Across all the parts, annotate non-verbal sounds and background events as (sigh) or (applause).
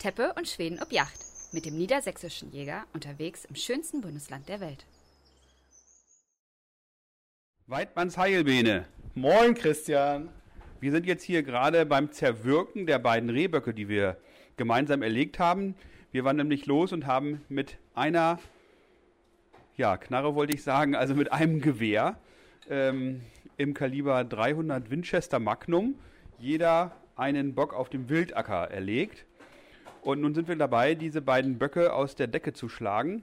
Teppe und Schweden ob Yacht mit dem niedersächsischen Jäger unterwegs im schönsten Bundesland der Welt. Weidmanns Heilbene. Moin, Christian. Wir sind jetzt hier gerade beim Zerwirken der beiden Rehböcke, die wir gemeinsam erlegt haben. Wir waren nämlich los und haben mit einer, ja, Knarre wollte ich sagen, also mit einem Gewehr ähm, im Kaliber 300 Winchester Magnum jeder einen Bock auf dem Wildacker erlegt. Und nun sind wir dabei, diese beiden Böcke aus der Decke zu schlagen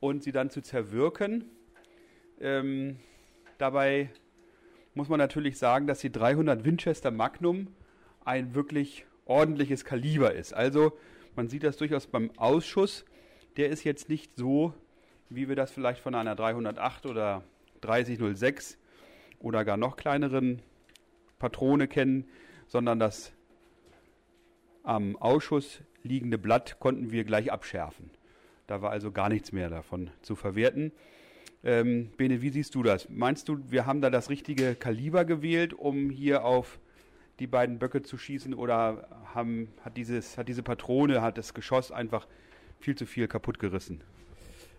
und sie dann zu zerwirken. Ähm, dabei muss man natürlich sagen, dass die 300 Winchester Magnum ein wirklich ordentliches Kaliber ist. Also man sieht das durchaus beim Ausschuss. Der ist jetzt nicht so, wie wir das vielleicht von einer 308 oder 3006 oder gar noch kleineren Patrone kennen, sondern das am Ausschuss liegende Blatt konnten wir gleich abschärfen. Da war also gar nichts mehr davon zu verwerten. Ähm, Bene, wie siehst du das? Meinst du, wir haben da das richtige Kaliber gewählt, um hier auf die beiden Böcke zu schießen oder haben, hat, dieses, hat diese Patrone, hat das Geschoss einfach viel zu viel kaputt gerissen?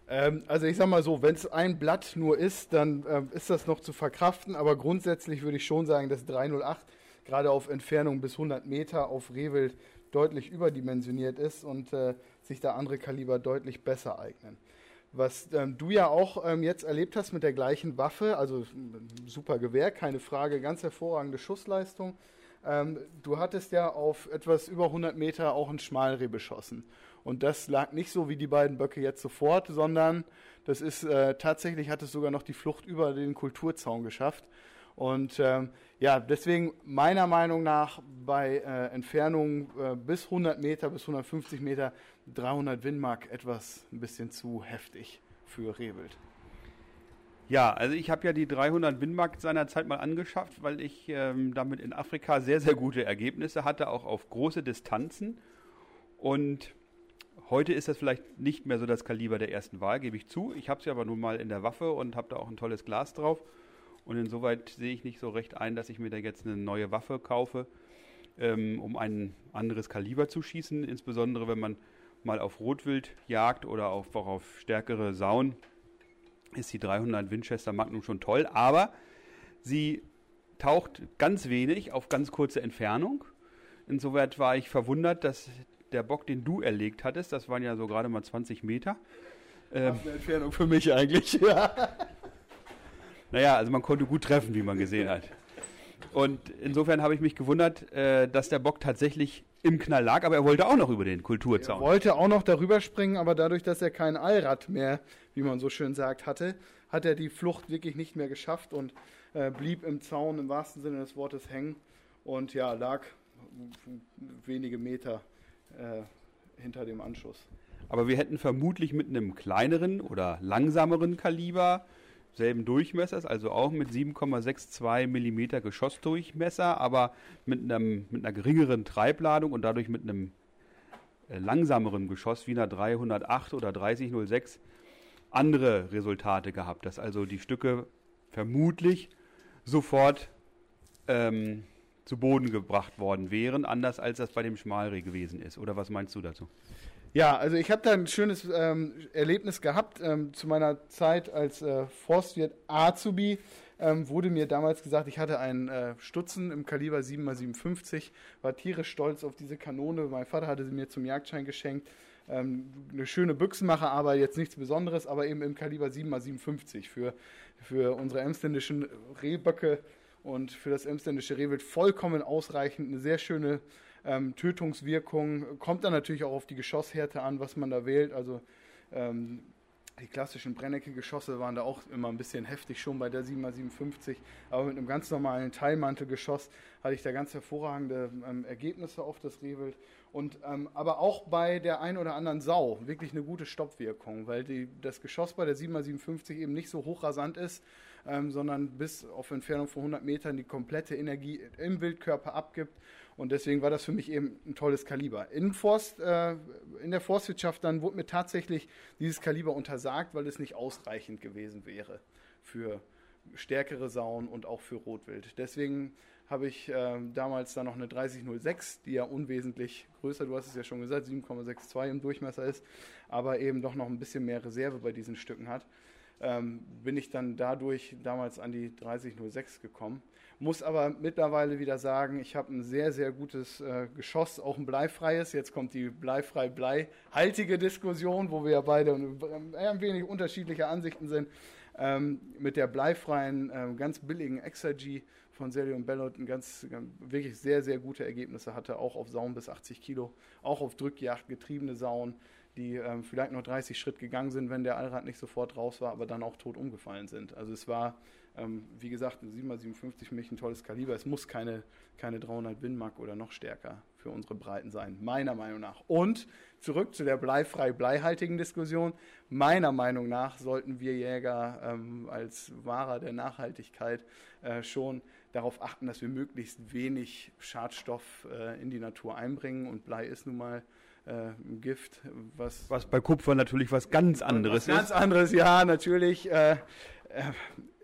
Ähm, also ich sag mal so, wenn es ein Blatt nur ist, dann äh, ist das noch zu verkraften, aber grundsätzlich würde ich schon sagen, dass 308 gerade auf Entfernung bis 100 Meter auf Rehwild deutlich überdimensioniert ist und äh, sich da andere Kaliber deutlich besser eignen. Was ähm, du ja auch ähm, jetzt erlebt hast mit der gleichen Waffe, also super Gewehr, keine Frage, ganz hervorragende Schussleistung. Ähm, du hattest ja auf etwas über 100 Meter auch ein Schmalreh beschossen. Und das lag nicht so wie die beiden Böcke jetzt sofort, sondern das ist äh, tatsächlich hat es sogar noch die Flucht über den Kulturzaun geschafft. Und ähm, ja, deswegen meiner Meinung nach bei äh, Entfernungen äh, bis 100 Meter, bis 150 Meter 300 Windmark etwas ein bisschen zu heftig für Rehwild. Ja, also ich habe ja die 300 Windmark seinerzeit mal angeschafft, weil ich ähm, damit in Afrika sehr, sehr gute Ergebnisse hatte, auch auf große Distanzen. Und heute ist das vielleicht nicht mehr so das Kaliber der ersten Wahl, gebe ich zu. Ich habe sie aber nun mal in der Waffe und habe da auch ein tolles Glas drauf. Und insoweit sehe ich nicht so recht ein, dass ich mir da jetzt eine neue Waffe kaufe, ähm, um ein anderes Kaliber zu schießen. Insbesondere wenn man mal auf Rotwild jagt oder auf, auch auf stärkere Sauen, ist die 300 Winchester Magnum schon toll. Aber sie taucht ganz wenig auf ganz kurze Entfernung. Insoweit war ich verwundert, dass der Bock, den du erlegt hattest, das waren ja so gerade mal 20 Meter. Ähm, eine Entfernung für mich eigentlich, (laughs) ja. Naja, also man konnte gut treffen, wie man gesehen hat. Und insofern habe ich mich gewundert, äh, dass der Bock tatsächlich im Knall lag, aber er wollte auch noch über den Kulturzaun. Er wollte auch noch darüber springen, aber dadurch, dass er kein Allrad mehr, wie man so schön sagt, hatte, hat er die Flucht wirklich nicht mehr geschafft und äh, blieb im Zaun im wahrsten Sinne des Wortes hängen und ja, lag wenige Meter äh, hinter dem Anschuss. Aber wir hätten vermutlich mit einem kleineren oder langsameren Kaliber selben Durchmessers, also auch mit 7,62 mm Geschossdurchmesser, aber mit, einem, mit einer geringeren Treibladung und dadurch mit einem äh, langsameren Geschoss wie einer 308 oder 3006 andere Resultate gehabt, dass also die Stücke vermutlich sofort ähm, zu Boden gebracht worden wären, anders als das bei dem Schmalreh gewesen ist. Oder was meinst du dazu? Ja, also ich habe da ein schönes ähm, Erlebnis gehabt. Ähm, zu meiner Zeit als äh, Forstwirt Azubi ähm, wurde mir damals gesagt, ich hatte einen äh, Stutzen im Kaliber 7x57, war tierisch stolz auf diese Kanone. Mein Vater hatte sie mir zum Jagdschein geschenkt. Ähm, eine schöne Büchsenmacher, aber jetzt nichts Besonderes, aber eben im Kaliber 7x57 für, für unsere emsländischen Rehböcke und für das emsländische Rehwild vollkommen ausreichend. Eine sehr schöne ähm, Tötungswirkung. Kommt dann natürlich auch auf die Geschosshärte an, was man da wählt. Also ähm, die klassischen Brennecke-Geschosse waren da auch immer ein bisschen heftig schon bei der 7x57, aber mit einem ganz normalen Teilmantelgeschoss hatte ich da ganz hervorragende ähm, Ergebnisse auf das Rehwild. Und ähm, aber auch bei der ein oder anderen Sau wirklich eine gute Stoppwirkung, weil die, das Geschoss bei der 7x57 eben nicht so hochrasant ist, ähm, sondern bis auf Entfernung von 100 Metern die komplette Energie im Wildkörper abgibt und deswegen war das für mich eben ein tolles Kaliber. In, Forst, äh, in der Forstwirtschaft dann wurde mir tatsächlich dieses Kaliber untersagt, weil es nicht ausreichend gewesen wäre für stärkere Sauen und auch für Rotwild. Deswegen habe ich äh, damals dann noch eine 3006, die ja unwesentlich größer, du hast es ja schon gesagt, 7,62 im Durchmesser ist, aber eben doch noch ein bisschen mehr Reserve bei diesen Stücken hat. Ähm, bin ich dann dadurch damals an die 3006 gekommen. Muss aber mittlerweile wieder sagen, ich habe ein sehr, sehr gutes äh, Geschoss, auch ein bleifreies. Jetzt kommt die bleifrei-bleihaltige Diskussion, wo wir ja beide äh, ein wenig unterschiedlicher Ansichten sind. Ähm, mit der bleifreien, äh, ganz billigen Exergy von Sergio und Bellot ein ganz, ganz, wirklich sehr, sehr gute Ergebnisse hatte, auch auf Sauen bis 80 Kilo, auch auf Drückjagd getriebene Sauen, die ähm, vielleicht noch 30 Schritt gegangen sind, wenn der Allrad nicht sofort raus war, aber dann auch tot umgefallen sind. Also es war, ähm, wie gesagt, ein 7x57 mich ein tolles Kaliber. Es muss keine, keine 300 Winmark oder noch stärker für unsere Breiten sein, meiner Meinung nach. Und zurück zu der bleifrei-bleihaltigen Diskussion. Meiner Meinung nach sollten wir Jäger ähm, als Wahrer der Nachhaltigkeit äh, schon darauf achten, dass wir möglichst wenig Schadstoff äh, in die Natur einbringen. Und Blei ist nun mal äh, Gift, was. Was bei Kupfer natürlich was ganz anderes was Ganz anderes, ja, natürlich. Äh, äh,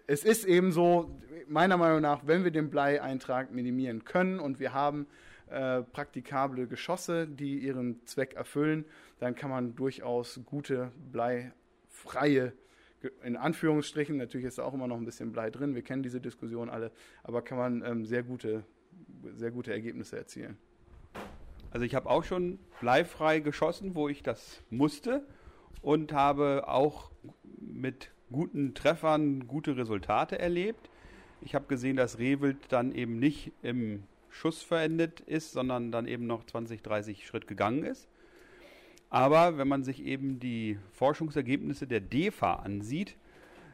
es ist eben so, meiner Meinung nach, wenn wir den Bleieintrag minimieren können und wir haben äh, praktikable Geschosse, die ihren Zweck erfüllen, dann kann man durchaus gute bleifreie in Anführungsstrichen, natürlich ist da auch immer noch ein bisschen Blei drin, wir kennen diese Diskussion alle, aber kann man ähm, sehr, gute, sehr gute Ergebnisse erzielen. Also ich habe auch schon bleifrei geschossen, wo ich das musste und habe auch mit guten Treffern gute Resultate erlebt. Ich habe gesehen, dass Rehwild dann eben nicht im Schuss verendet ist, sondern dann eben noch 20, 30 Schritt gegangen ist. Aber wenn man sich eben die Forschungsergebnisse der DEFA ansieht,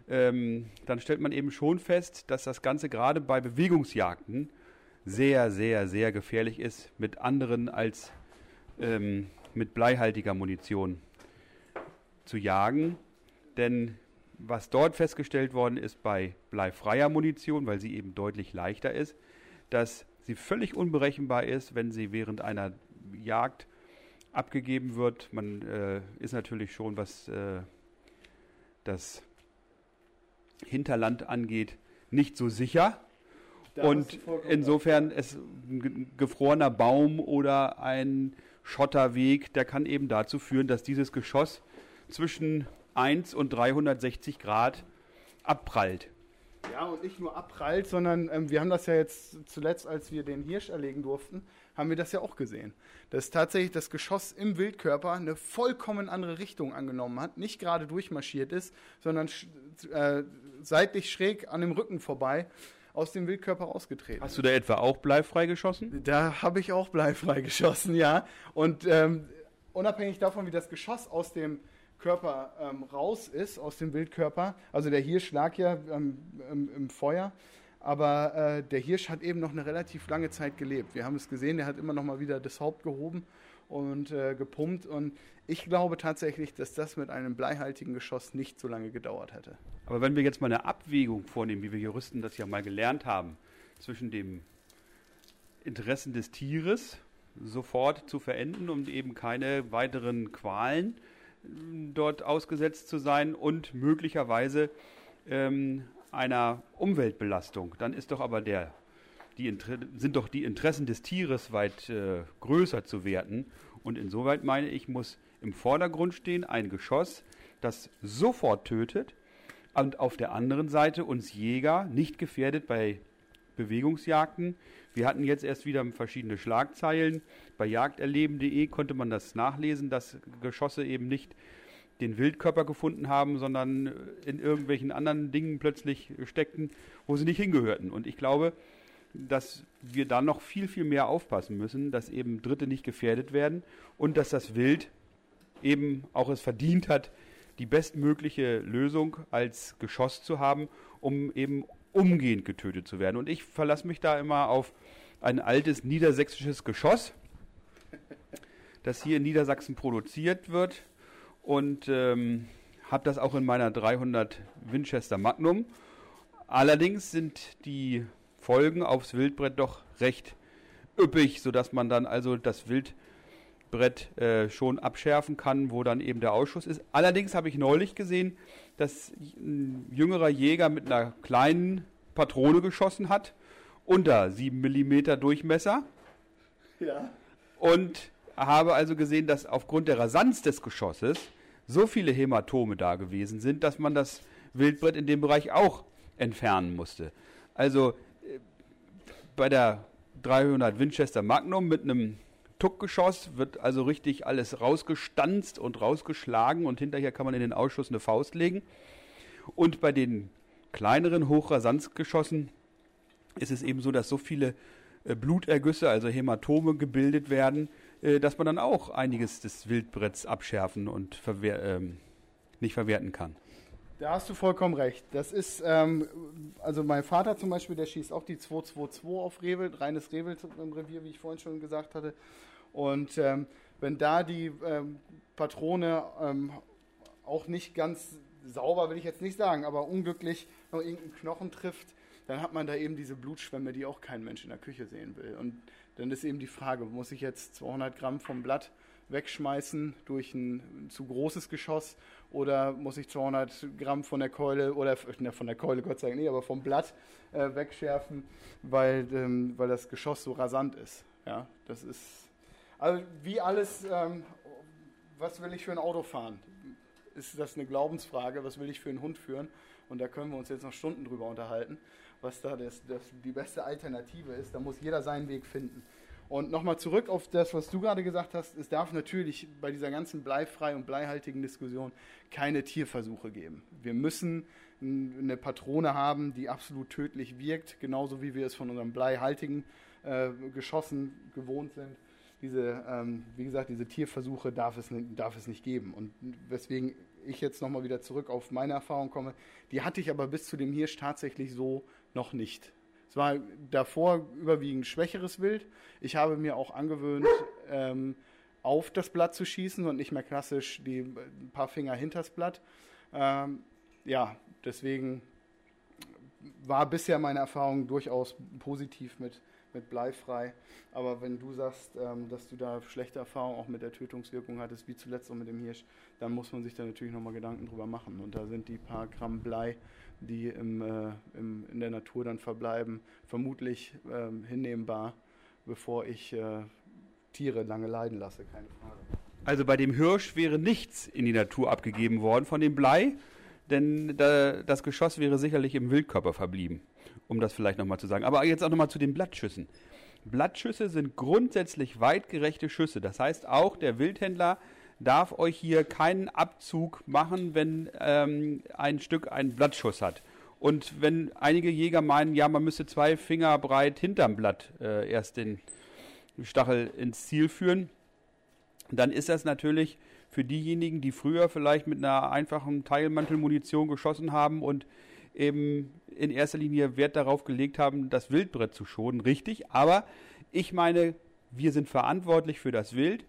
ähm, dann stellt man eben schon fest, dass das Ganze gerade bei Bewegungsjagden sehr, sehr, sehr gefährlich ist mit anderen als ähm, mit bleihaltiger Munition zu jagen. Denn was dort festgestellt worden ist bei bleifreier Munition, weil sie eben deutlich leichter ist, dass sie völlig unberechenbar ist, wenn sie während einer Jagd abgegeben wird. Man äh, ist natürlich schon, was äh, das Hinterland angeht, nicht so sicher. Da und insofern ist ein gefrorener Baum oder ein Schotterweg, der kann eben dazu führen, dass dieses Geschoss zwischen 1 und 360 Grad abprallt. Ja, und nicht nur abprallt, sondern ähm, wir haben das ja jetzt zuletzt, als wir den Hirsch erlegen durften, haben wir das ja auch gesehen. Dass tatsächlich das Geschoss im Wildkörper eine vollkommen andere Richtung angenommen hat, nicht gerade durchmarschiert ist, sondern äh, seitlich schräg an dem Rücken vorbei aus dem Wildkörper ausgetreten. Hast du da etwa auch bleifrei geschossen? Da habe ich auch bleifrei geschossen, ja. Und ähm, unabhängig davon, wie das Geschoss aus dem Körper ähm, raus ist, aus dem Wildkörper. Also der Hirsch lag ja ähm, im, im, Feuer, aber äh, der Hirsch hat eben noch eine relativ lange Zeit gelebt. Wir haben es gesehen, der hat immer noch mal wieder das Haupt gehoben und äh, gepumpt. Und ich glaube tatsächlich, dass das mit einem bleihaltigen Geschoss nicht so lange gedauert hätte. Aber wenn wir jetzt mal eine Abwägung vornehmen, wie wir Juristen das ja mal gelernt haben, zwischen dem Interessen des Tieres sofort zu verenden, um eben keine weiteren Qualen dort ausgesetzt zu sein und möglicherweise ähm, einer Umweltbelastung. Dann ist doch aber der, die sind doch die Interessen des Tieres weit äh, größer zu werten. Und insoweit meine ich, muss im Vordergrund stehen ein Geschoss, das sofort tötet und auf der anderen Seite uns Jäger nicht gefährdet bei Bewegungsjagden. Wir hatten jetzt erst wieder verschiedene Schlagzeilen. Bei jagderleben.de konnte man das nachlesen, dass Geschosse eben nicht den Wildkörper gefunden haben, sondern in irgendwelchen anderen Dingen plötzlich steckten, wo sie nicht hingehörten. Und ich glaube, dass wir da noch viel, viel mehr aufpassen müssen, dass eben Dritte nicht gefährdet werden und dass das Wild eben auch es verdient hat, die bestmögliche Lösung als Geschoss zu haben, um eben umgehend getötet zu werden. Und ich verlasse mich da immer auf ein altes niedersächsisches Geschoss, das hier in Niedersachsen produziert wird und ähm, habe das auch in meiner 300 Winchester Magnum. Allerdings sind die Folgen aufs Wildbrett doch recht üppig, sodass man dann also das Wild Wildbrett äh, schon abschärfen kann, wo dann eben der Ausschuss ist. Allerdings habe ich neulich gesehen, dass ein jüngerer Jäger mit einer kleinen Patrone geschossen hat, unter 7 mm Durchmesser. Ja. Und habe also gesehen, dass aufgrund der Rasanz des Geschosses so viele Hämatome da gewesen sind, dass man das Wildbrett in dem Bereich auch entfernen musste. Also bei der 300 Winchester Magnum mit einem Tuckgeschoss wird also richtig alles rausgestanzt und rausgeschlagen und hinterher kann man in den Ausschuss eine Faust legen. Und bei den kleineren Hochrasanzgeschossen ist es eben so, dass so viele äh, Blutergüsse, also Hämatome gebildet werden, äh, dass man dann auch einiges des Wildbretts abschärfen und verwehr, ähm, nicht verwerten kann. Da hast du vollkommen recht. Das ist, ähm, also mein Vater zum Beispiel, der schießt auch die 222 auf Rehwild, reines Rehwild im Revier, wie ich vorhin schon gesagt hatte. Und ähm, wenn da die ähm, Patrone ähm, auch nicht ganz sauber, will ich jetzt nicht sagen, aber unglücklich noch irgendeinen Knochen trifft, dann hat man da eben diese Blutschwämme, die auch kein Mensch in der Küche sehen will. Und dann ist eben die Frage, muss ich jetzt 200 Gramm vom Blatt wegschmeißen durch ein zu großes Geschoss oder muss ich 200 Gramm von der Keule oder ne, von der Keule Gott sei Dank nicht, aber vom Blatt äh, wegschärfen, weil, ähm, weil das Geschoss so rasant ist. Ja, das ist also wie alles, ähm, was will ich für ein Auto fahren? Ist das eine Glaubensfrage? Was will ich für einen Hund führen? Und da können wir uns jetzt noch Stunden drüber unterhalten, was da das, das die beste Alternative ist. Da muss jeder seinen Weg finden. Und nochmal zurück auf das, was du gerade gesagt hast. Es darf natürlich bei dieser ganzen bleifrei und bleihaltigen Diskussion keine Tierversuche geben. Wir müssen eine Patrone haben, die absolut tödlich wirkt, genauso wie wir es von unseren bleihaltigen äh, Geschossen gewohnt sind. Diese, ähm, wie gesagt, diese Tierversuche darf es, darf es nicht geben. Und weswegen ich jetzt nochmal wieder zurück auf meine Erfahrung komme, die hatte ich aber bis zu dem Hirsch tatsächlich so noch nicht. Es war davor überwiegend schwächeres Wild. Ich habe mir auch angewöhnt, ähm, auf das Blatt zu schießen und nicht mehr klassisch die ein paar Finger hinters Blatt. Ähm, ja, deswegen war bisher meine Erfahrung durchaus positiv mit, mit bleifrei. Aber wenn du sagst, ähm, dass du da schlechte Erfahrungen auch mit der Tötungswirkung hattest, wie zuletzt auch mit dem Hirsch, dann muss man sich da natürlich nochmal Gedanken drüber machen. Und da sind die paar Gramm Blei die im, äh, im, in der Natur dann verbleiben, vermutlich ähm, hinnehmbar, bevor ich äh, Tiere lange leiden lasse, keine Frage. Also bei dem Hirsch wäre nichts in die Natur abgegeben worden von dem Blei, denn da, das Geschoss wäre sicherlich im Wildkörper verblieben, um das vielleicht nochmal zu sagen. Aber jetzt auch nochmal zu den Blattschüssen. Blattschüsse sind grundsätzlich weitgerechte Schüsse. Das heißt, auch der Wildhändler darf euch hier keinen Abzug machen, wenn ähm, ein Stück einen Blattschuss hat. Und wenn einige Jäger meinen, ja, man müsste zwei Finger breit hinterm Blatt äh, erst den Stachel ins Ziel führen, dann ist das natürlich für diejenigen, die früher vielleicht mit einer einfachen Teilmantelmunition geschossen haben und eben in erster Linie Wert darauf gelegt haben, das Wildbrett zu schonen, richtig. Aber ich meine, wir sind verantwortlich für das Wild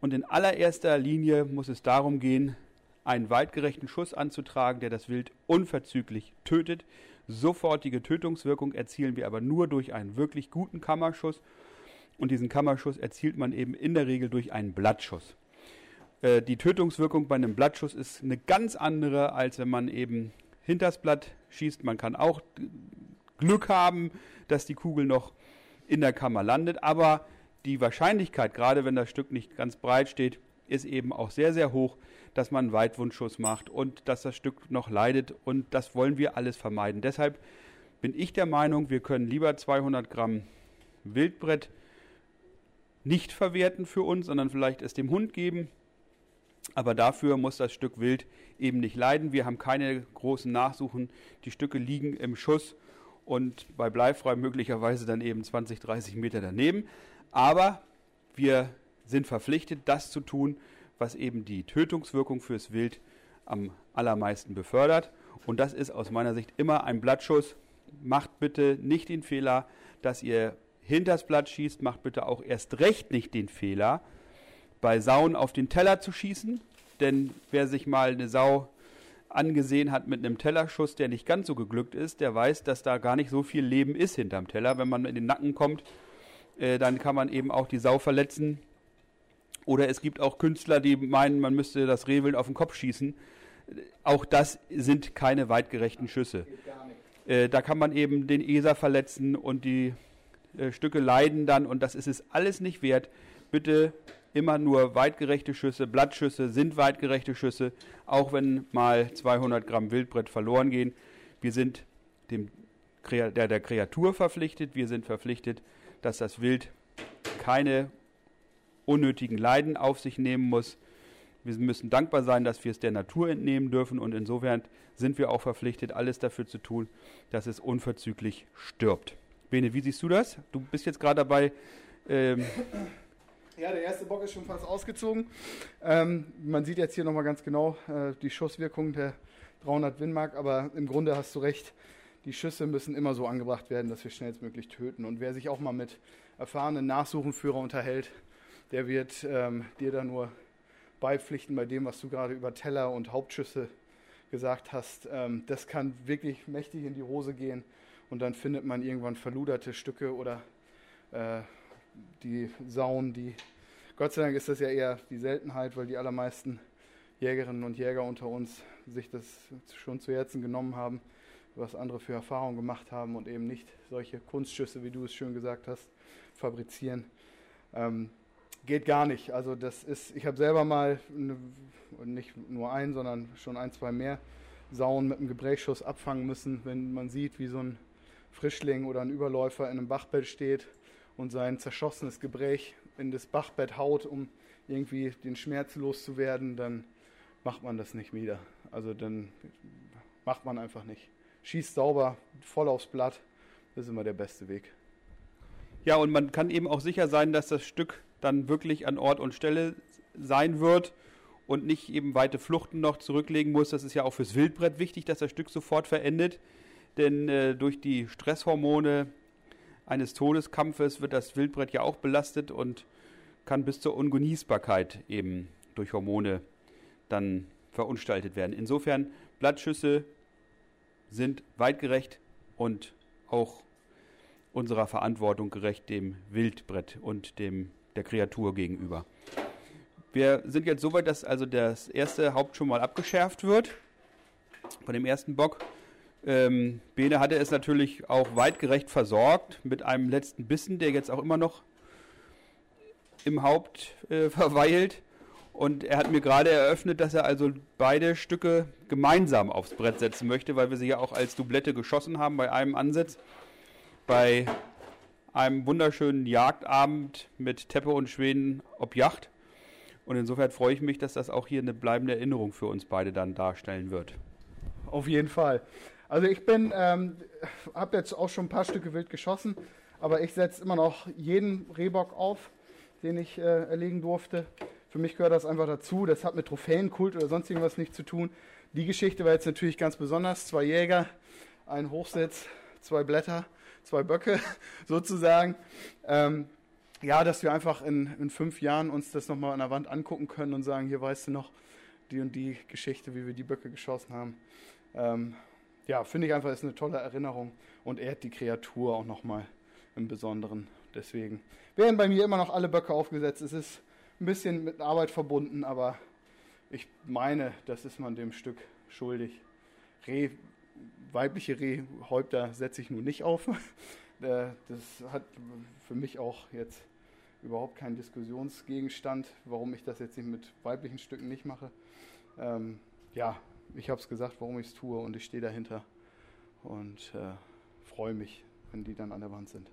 und in allererster Linie muss es darum gehen, einen weitgerechten Schuss anzutragen, der das Wild unverzüglich tötet. Sofortige Tötungswirkung erzielen wir aber nur durch einen wirklich guten Kammerschuss. Und diesen Kammerschuss erzielt man eben in der Regel durch einen Blattschuss. Äh, die Tötungswirkung bei einem Blattschuss ist eine ganz andere, als wenn man eben hinters Blatt schießt. Man kann auch Glück haben, dass die Kugel noch in der Kammer landet, aber die Wahrscheinlichkeit, gerade wenn das Stück nicht ganz breit steht, ist eben auch sehr, sehr hoch, dass man einen Weitwundschuss macht und dass das Stück noch leidet. Und das wollen wir alles vermeiden. Deshalb bin ich der Meinung, wir können lieber 200 Gramm Wildbrett nicht verwerten für uns, sondern vielleicht es dem Hund geben. Aber dafür muss das Stück Wild eben nicht leiden. Wir haben keine großen Nachsuchen. Die Stücke liegen im Schuss und bei Bleifrei möglicherweise dann eben 20, 30 Meter daneben. Aber wir sind verpflichtet, das zu tun, was eben die Tötungswirkung fürs Wild am allermeisten befördert. Und das ist aus meiner Sicht immer ein Blattschuss. Macht bitte nicht den Fehler, dass ihr hinters Blatt schießt. Macht bitte auch erst recht nicht den Fehler, bei Sauen auf den Teller zu schießen. Denn wer sich mal eine Sau angesehen hat mit einem Tellerschuss, der nicht ganz so geglückt ist, der weiß, dass da gar nicht so viel Leben ist hinterm Teller. Wenn man in den Nacken kommt, äh, dann kann man eben auch die Sau verletzen. Oder es gibt auch Künstler, die meinen, man müsste das Rehwild auf den Kopf schießen. Auch das sind keine weitgerechten Schüsse. Äh, da kann man eben den ESA verletzen und die äh, Stücke leiden dann und das ist es alles nicht wert. Bitte immer nur weitgerechte Schüsse, Blattschüsse sind weitgerechte Schüsse, auch wenn mal 200 Gramm Wildbrett verloren gehen. Wir sind dem, der, der Kreatur verpflichtet, wir sind verpflichtet, dass das Wild keine unnötigen Leiden auf sich nehmen muss. Wir müssen dankbar sein, dass wir es der Natur entnehmen dürfen und insofern sind wir auch verpflichtet, alles dafür zu tun, dass es unverzüglich stirbt. Bene, wie siehst du das? Du bist jetzt gerade dabei. Ähm ja, der erste Bock ist schon fast ausgezogen. Ähm, man sieht jetzt hier nochmal ganz genau äh, die Schusswirkung der 300 Windmark, aber im Grunde hast du recht. Die Schüsse müssen immer so angebracht werden, dass wir schnellstmöglich töten. Und wer sich auch mal mit erfahrenen Nachsuchenführer unterhält, der wird ähm, dir da nur beipflichten bei dem, was du gerade über Teller und Hauptschüsse gesagt hast. Ähm, das kann wirklich mächtig in die Hose gehen und dann findet man irgendwann verluderte Stücke oder äh, die Sauen, die Gott sei Dank ist das ja eher die Seltenheit, weil die allermeisten Jägerinnen und Jäger unter uns sich das schon zu Herzen genommen haben, was andere für Erfahrungen gemacht haben und eben nicht solche Kunstschüsse, wie du es schön gesagt hast, fabrizieren. Ähm, geht gar nicht. Also das ist, ich habe selber mal eine, nicht nur einen, sondern schon ein, zwei mehr Sauen mit einem Gebrächschuss abfangen müssen, wenn man sieht, wie so ein Frischling oder ein Überläufer in einem Bachbett steht und sein zerschossenes Gebräch in das Bachbett haut, um irgendwie den Schmerz loszuwerden, dann macht man das nicht wieder. Also dann macht man einfach nicht. Schießt sauber, voll aufs Blatt, das ist immer der beste Weg. Ja, und man kann eben auch sicher sein, dass das Stück dann wirklich an Ort und Stelle sein wird und nicht eben weite Fluchten noch zurücklegen muss. Das ist ja auch fürs Wildbrett wichtig, dass das Stück sofort verendet. Denn äh, durch die Stresshormone eines Todeskampfes wird das Wildbrett ja auch belastet und kann bis zur Ungenießbarkeit eben durch Hormone dann verunstaltet werden. Insofern Blattschüsse sind weitgerecht und auch unserer Verantwortung gerecht dem Wildbrett und dem der Kreatur gegenüber. Wir sind jetzt so weit, dass also das erste Haupt schon mal abgeschärft wird von dem ersten Bock. Ähm, Bene hatte es natürlich auch weitgerecht versorgt mit einem letzten Bissen, der jetzt auch immer noch im Haupt äh, (laughs) verweilt. Und er hat mir gerade eröffnet, dass er also beide Stücke gemeinsam aufs Brett setzen möchte, weil wir sie ja auch als Doublette geschossen haben bei einem Ansatz. Bei einem wunderschönen Jagdabend mit Teppe und Schweden ob Yacht. Und insofern freue ich mich, dass das auch hier eine bleibende Erinnerung für uns beide dann darstellen wird. Auf jeden Fall. Also ich bin, ähm, habe jetzt auch schon ein paar Stücke wild geschossen, aber ich setze immer noch jeden Rehbock auf, den ich äh, erlegen durfte. Für mich gehört das einfach dazu. Das hat mit Trophäenkult oder sonst irgendwas nichts zu tun. Die Geschichte war jetzt natürlich ganz besonders. Zwei Jäger, ein Hochsitz, zwei Blätter zwei Böcke (laughs) sozusagen. Ähm, ja, dass wir einfach in, in fünf Jahren uns das nochmal an der Wand angucken können und sagen, hier weißt du noch die und die Geschichte, wie wir die Böcke geschossen haben. Ähm, ja, finde ich einfach, ist eine tolle Erinnerung und ehrt die Kreatur auch nochmal im Besonderen. Deswegen werden bei mir immer noch alle Böcke aufgesetzt. Es ist ein bisschen mit Arbeit verbunden, aber ich meine, das ist man dem Stück schuldig. Reh weibliche Rehhäupter setze ich nun nicht auf. (laughs) Äh, das hat für mich auch jetzt überhaupt keinen Diskussionsgegenstand, warum ich das jetzt nicht mit weiblichen Stücken nicht mache. Ähm, ja, ich habe es gesagt, warum ich es tue und ich stehe dahinter und äh, freue mich, wenn die dann an der Wand sind.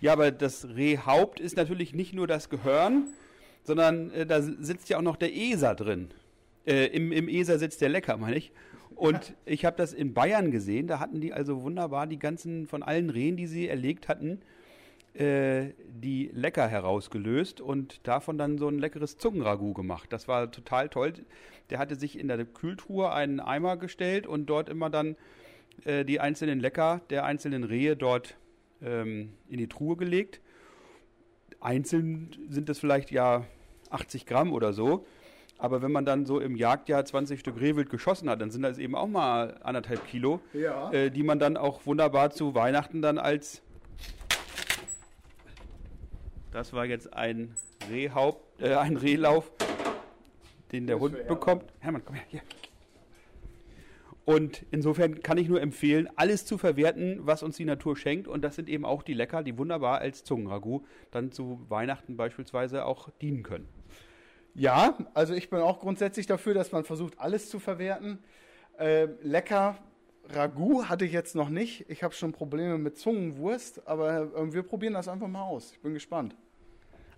Ja, aber das Rehhaupt ist natürlich nicht nur das Gehörn, sondern äh, da sitzt ja auch noch der ESA drin. Äh, im, Im ESA sitzt der Lecker, meine ich. Und (laughs) ich habe das in Bayern gesehen, da hatten die also wunderbar die ganzen, von allen Rehen, die sie erlegt hatten, die Lecker herausgelöst und davon dann so ein leckeres Zungenragout gemacht. Das war total toll. Der hatte sich in der Kühltruhe einen Eimer gestellt und dort immer dann äh, die einzelnen Lecker der einzelnen Rehe dort ähm, in die Truhe gelegt. Einzeln sind es vielleicht ja 80 Gramm oder so. Aber wenn man dann so im Jagdjahr 20 Stück Rehwild geschossen hat, dann sind das eben auch mal anderthalb Kilo, ja. äh, die man dann auch wunderbar zu Weihnachten dann als. Das war jetzt ein Rehhaupt, äh, ein Rehlauf, den der Hund bekommt. Hermann, komm her. Hier. Und insofern kann ich nur empfehlen, alles zu verwerten, was uns die Natur schenkt. Und das sind eben auch die Lecker, die wunderbar als Zungenragout dann zu Weihnachten beispielsweise auch dienen können. Ja, also ich bin auch grundsätzlich dafür, dass man versucht, alles zu verwerten. Äh, lecker Ragout hatte ich jetzt noch nicht. Ich habe schon Probleme mit Zungenwurst, aber äh, wir probieren das einfach mal aus. Ich bin gespannt.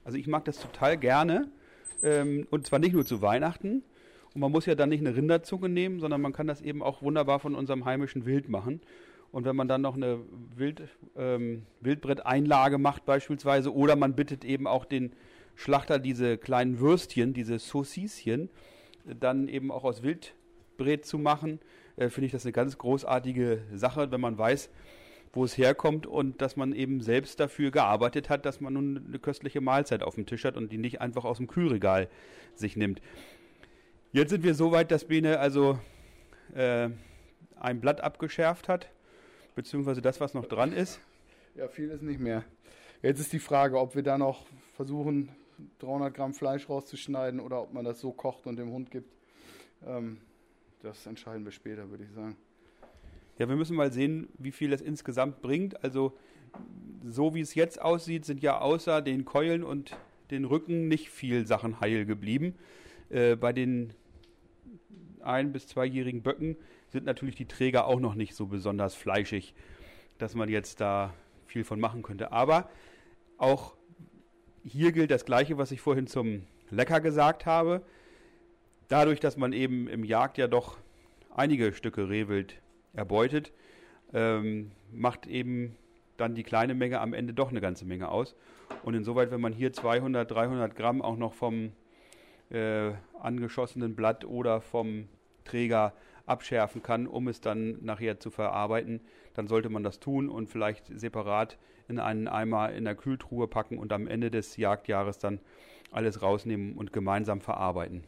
Also ich mag das total gerne. Ähm, und zwar nicht nur zu Weihnachten. Und man muss ja dann nicht eine Rinderzunge nehmen, sondern man kann das eben auch wunderbar von unserem heimischen Wild machen. Und wenn man dann noch eine Wild, ähm, Wildbretteinlage macht beispielsweise, oder man bittet eben auch den Schlachter diese kleinen Würstchen, diese Saucisschen, dann eben auch aus Wildbret zu machen, äh, finde ich das eine ganz großartige Sache, wenn man weiß, wo es herkommt und dass man eben selbst dafür gearbeitet hat, dass man nun eine köstliche Mahlzeit auf dem Tisch hat und die nicht einfach aus dem Kühlregal sich nimmt. Jetzt sind wir so weit, dass Bene also äh, ein Blatt abgeschärft hat, beziehungsweise das, was noch dran ist. Ja, viel ist nicht mehr. Jetzt ist die Frage, ob wir da noch versuchen, 300 Gramm Fleisch rauszuschneiden oder ob man das so kocht und dem Hund gibt. Ähm, das entscheiden wir später, würde ich sagen. Ja, wir müssen mal sehen, wie viel das insgesamt bringt. Also so wie es jetzt aussieht, sind ja außer den Keulen und den Rücken nicht viel Sachen heil geblieben. Äh, bei den ein- bis zweijährigen Böcken sind natürlich die Träger auch noch nicht so besonders fleischig, dass man jetzt da viel von machen könnte. Aber auch hier gilt das Gleiche, was ich vorhin zum Lecker gesagt habe. Dadurch, dass man eben im Jagd ja doch einige Stücke Rehwild erbeutet, ähm, macht eben dann die kleine Menge am Ende doch eine ganze Menge aus. Und insoweit, wenn man hier 200, 300 Gramm auch noch vom äh, angeschossenen Blatt oder vom Träger abschärfen kann, um es dann nachher zu verarbeiten, dann sollte man das tun und vielleicht separat in einen Eimer in der Kühltruhe packen und am Ende des Jagdjahres dann alles rausnehmen und gemeinsam verarbeiten.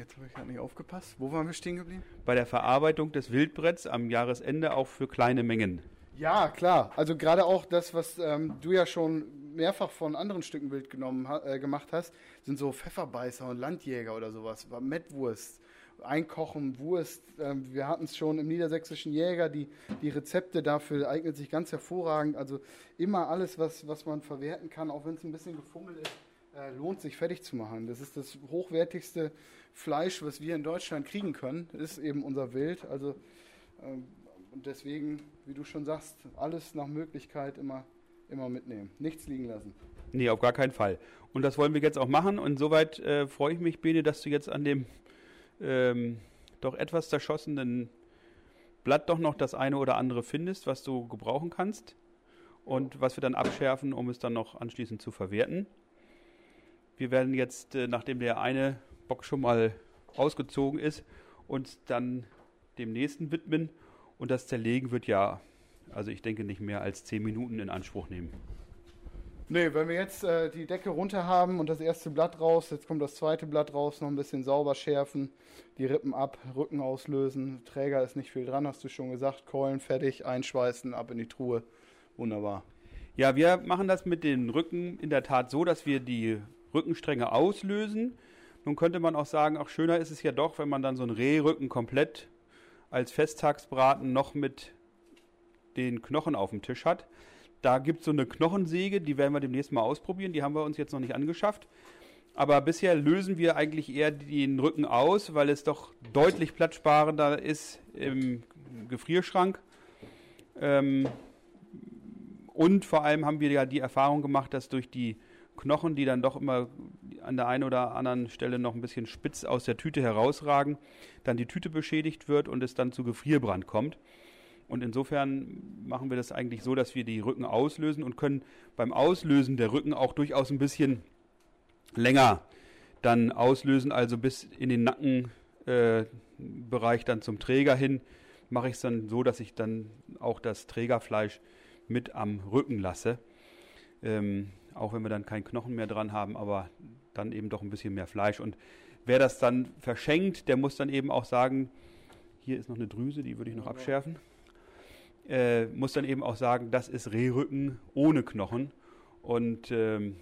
Jetzt habe ich gerade nicht aufgepasst. Wo waren wir stehen geblieben? Bei der Verarbeitung des Wildbretts am Jahresende auch für kleine Mengen. Ja, klar. Also gerade auch das, was ähm, du ja schon mehrfach von anderen Stücken Wild genommen, äh, gemacht hast, sind so Pfefferbeißer und Landjäger oder sowas. Mettwurst, Einkochen, Wurst. Ähm, wir hatten es schon im niedersächsischen Jäger. Die, die Rezepte dafür eignen sich ganz hervorragend. Also immer alles, was, was man verwerten kann, auch wenn es ein bisschen gefummelt ist, äh, lohnt sich fertig zu machen. Das ist das hochwertigste Fleisch, was wir in Deutschland kriegen können, ist eben unser Wild. Also ähm, und deswegen, wie du schon sagst, alles nach Möglichkeit immer, immer mitnehmen. Nichts liegen lassen. Nee, auf gar keinen Fall. Und das wollen wir jetzt auch machen. Und soweit äh, freue ich mich, Bene, dass du jetzt an dem ähm, doch etwas zerschossenen Blatt doch noch das eine oder andere findest, was du gebrauchen kannst. Und was wir dann abschärfen, um es dann noch anschließend zu verwerten. Wir werden jetzt, äh, nachdem der eine Bock schon mal ausgezogen ist, uns dann dem nächsten widmen. Und das Zerlegen wird ja, also ich denke, nicht mehr als zehn Minuten in Anspruch nehmen. Nee, wenn wir jetzt äh, die Decke runter haben und das erste Blatt raus, jetzt kommt das zweite Blatt raus, noch ein bisschen sauber schärfen, die Rippen ab, Rücken auslösen, Träger ist nicht viel dran, hast du schon gesagt, Keulen fertig, einschweißen, ab in die Truhe. Wunderbar. Ja, wir machen das mit den Rücken in der Tat so, dass wir die Rückenstränge auslösen. Nun könnte man auch sagen, auch schöner ist es ja doch, wenn man dann so einen Rehrücken komplett als Festtagsbraten noch mit den Knochen auf dem Tisch hat. Da gibt es so eine Knochensäge, die werden wir demnächst mal ausprobieren. Die haben wir uns jetzt noch nicht angeschafft. Aber bisher lösen wir eigentlich eher den Rücken aus, weil es doch deutlich platzsparender ist im Gefrierschrank. Ähm, und vor allem haben wir ja die Erfahrung gemacht, dass durch die Knochen, die dann doch immer an der einen oder anderen Stelle noch ein bisschen spitz aus der Tüte herausragen, dann die Tüte beschädigt wird und es dann zu Gefrierbrand kommt. Und insofern machen wir das eigentlich so, dass wir die Rücken auslösen und können beim Auslösen der Rücken auch durchaus ein bisschen länger dann auslösen, also bis in den Nackenbereich äh, dann zum Träger hin, mache ich es dann so, dass ich dann auch das Trägerfleisch mit am Rücken lasse. Ähm, auch wenn wir dann keinen Knochen mehr dran haben, aber dann eben doch ein bisschen mehr Fleisch. Und wer das dann verschenkt, der muss dann eben auch sagen, hier ist noch eine Drüse, die würde ich noch abschärfen. Äh, muss dann eben auch sagen, das ist Rehrücken ohne Knochen. Und ähm,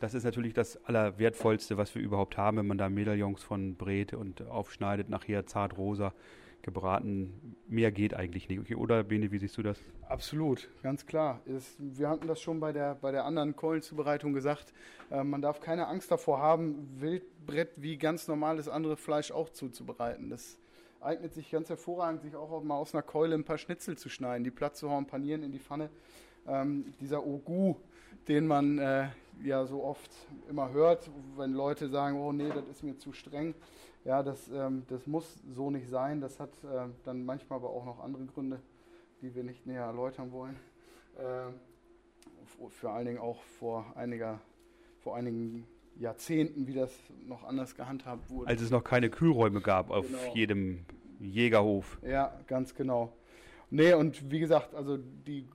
das ist natürlich das Allerwertvollste, was wir überhaupt haben, wenn man da Medaillons von brät und aufschneidet, nachher zart rosa gebraten. Mehr geht eigentlich nicht. Oder Bene, wie siehst du das? Absolut, ganz klar. Ist, wir hatten das schon bei der, bei der anderen Keulenzubereitung gesagt. Äh, man darf keine Angst davor haben, Wildbrett wie ganz normales andere Fleisch auch zuzubereiten. Das eignet sich ganz hervorragend, sich auch mal aus einer Keule ein paar Schnitzel zu schneiden, die platt zu hauen, panieren in die Pfanne. Ähm, dieser Ogu, den man äh, ja so oft immer hört, wenn Leute sagen, oh nee, das ist mir zu streng. Ja, das, ähm, das muss so nicht sein. Das hat äh, dann manchmal aber auch noch andere Gründe, die wir nicht näher erläutern wollen. Äh, vor allen Dingen auch vor, einiger, vor einigen Jahrzehnten, wie das noch anders gehandhabt wurde. Als es noch keine Kühlräume gab auf genau. jedem Jägerhof. Ja, ganz genau. Nee, und wie gesagt, also die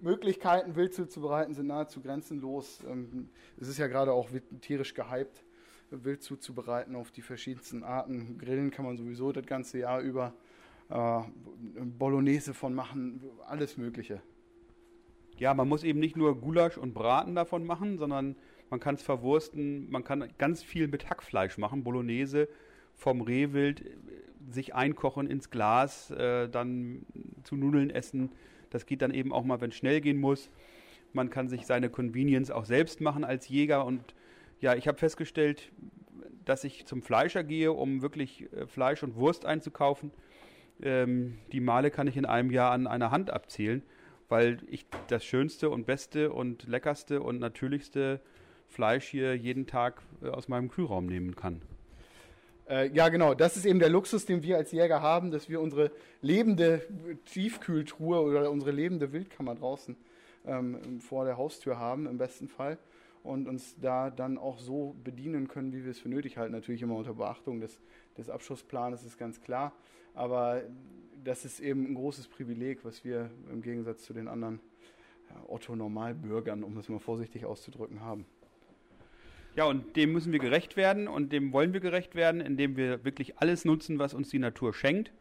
Möglichkeiten, Wild zuzubereiten, sind nahezu grenzenlos. Ähm, es ist ja gerade auch tierisch gehypt, Wild zuzubereiten auf die verschiedensten Arten. Grillen kann man sowieso das ganze Jahr über. Äh, Bolognese von machen, alles Mögliche. Ja, man muss eben nicht nur Gulasch und Braten davon machen, sondern man kann es verwursten, man kann ganz viel mit Hackfleisch machen, Bolognese vom Rehwild, sich einkochen ins Glas, äh, dann zu Nudeln essen das geht dann eben auch mal, wenn es schnell gehen muss. Man kann sich seine Convenience auch selbst machen als Jäger. Und ja, ich habe festgestellt, dass ich zum Fleischer gehe, um wirklich äh, Fleisch und Wurst einzukaufen. Ähm, die Male kann ich in einem Jahr an einer Hand abzählen, weil ich das schönste und beste und leckerste und natürlichste Fleisch hier jeden Tag äh, aus meinem Kühlraum nehmen kann. Äh, ja, genau. Das ist eben der Luxus, den wir als Jäger haben, dass wir unsere lebende Tiefkühltruhe oder unsere lebende Wildkammer draußen ähm, vor der Haustür haben, im besten Fall. Und uns da dann auch so bedienen können, wie wir es für nötig halten. Natürlich immer unter Beachtung des, des Abschussplanes, ist ganz klar. Aber das ist eben ein großes Privileg, was wir im Gegensatz zu den anderen Otto-Normalbürgern, um es mal vorsichtig auszudrücken, haben. Ja, und dem müssen wir gerecht werden und dem wollen wir gerecht werden, indem wir wirklich alles nutzen, was uns die Natur schenkt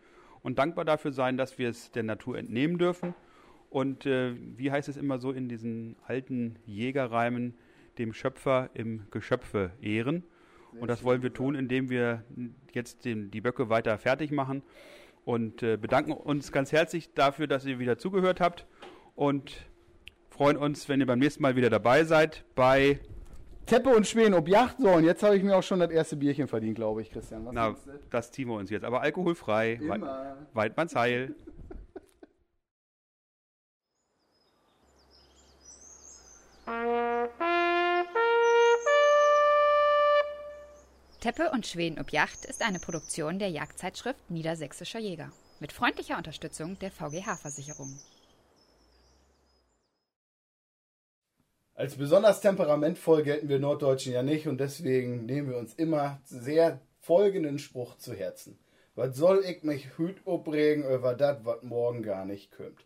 und dankbar dafür sein, dass wir es der Natur entnehmen dürfen. Und äh, wie heißt es immer so in diesen alten Jägerreimen, dem Schöpfer im Geschöpfe ehren. Und das wollen wir tun, indem wir jetzt den, die Böcke weiter fertig machen und äh, bedanken uns ganz herzlich dafür, dass ihr wieder zugehört habt und freuen uns, wenn ihr beim nächsten Mal wieder dabei seid bei Teppe und Schweden ob Yacht. So, und jetzt habe ich mir auch schon das erste Bierchen verdient, glaube ich, Christian. Was Na, das ziehen wir uns jetzt. Aber alkoholfrei. Immer. Weidmanns Heil. Teppe und Schweden ob Yacht ist eine Produktion der Jagdzeitschrift Niedersächsischer Jäger mit freundlicher Unterstützung der VGH-Versicherung. Als besonders temperamentvoll gelten wir Norddeutschen ja nicht und deswegen nehmen wir uns immer sehr folgenden Spruch zu Herzen. Was soll ich mich hüt opregen über das, was morgen gar nicht kümmt?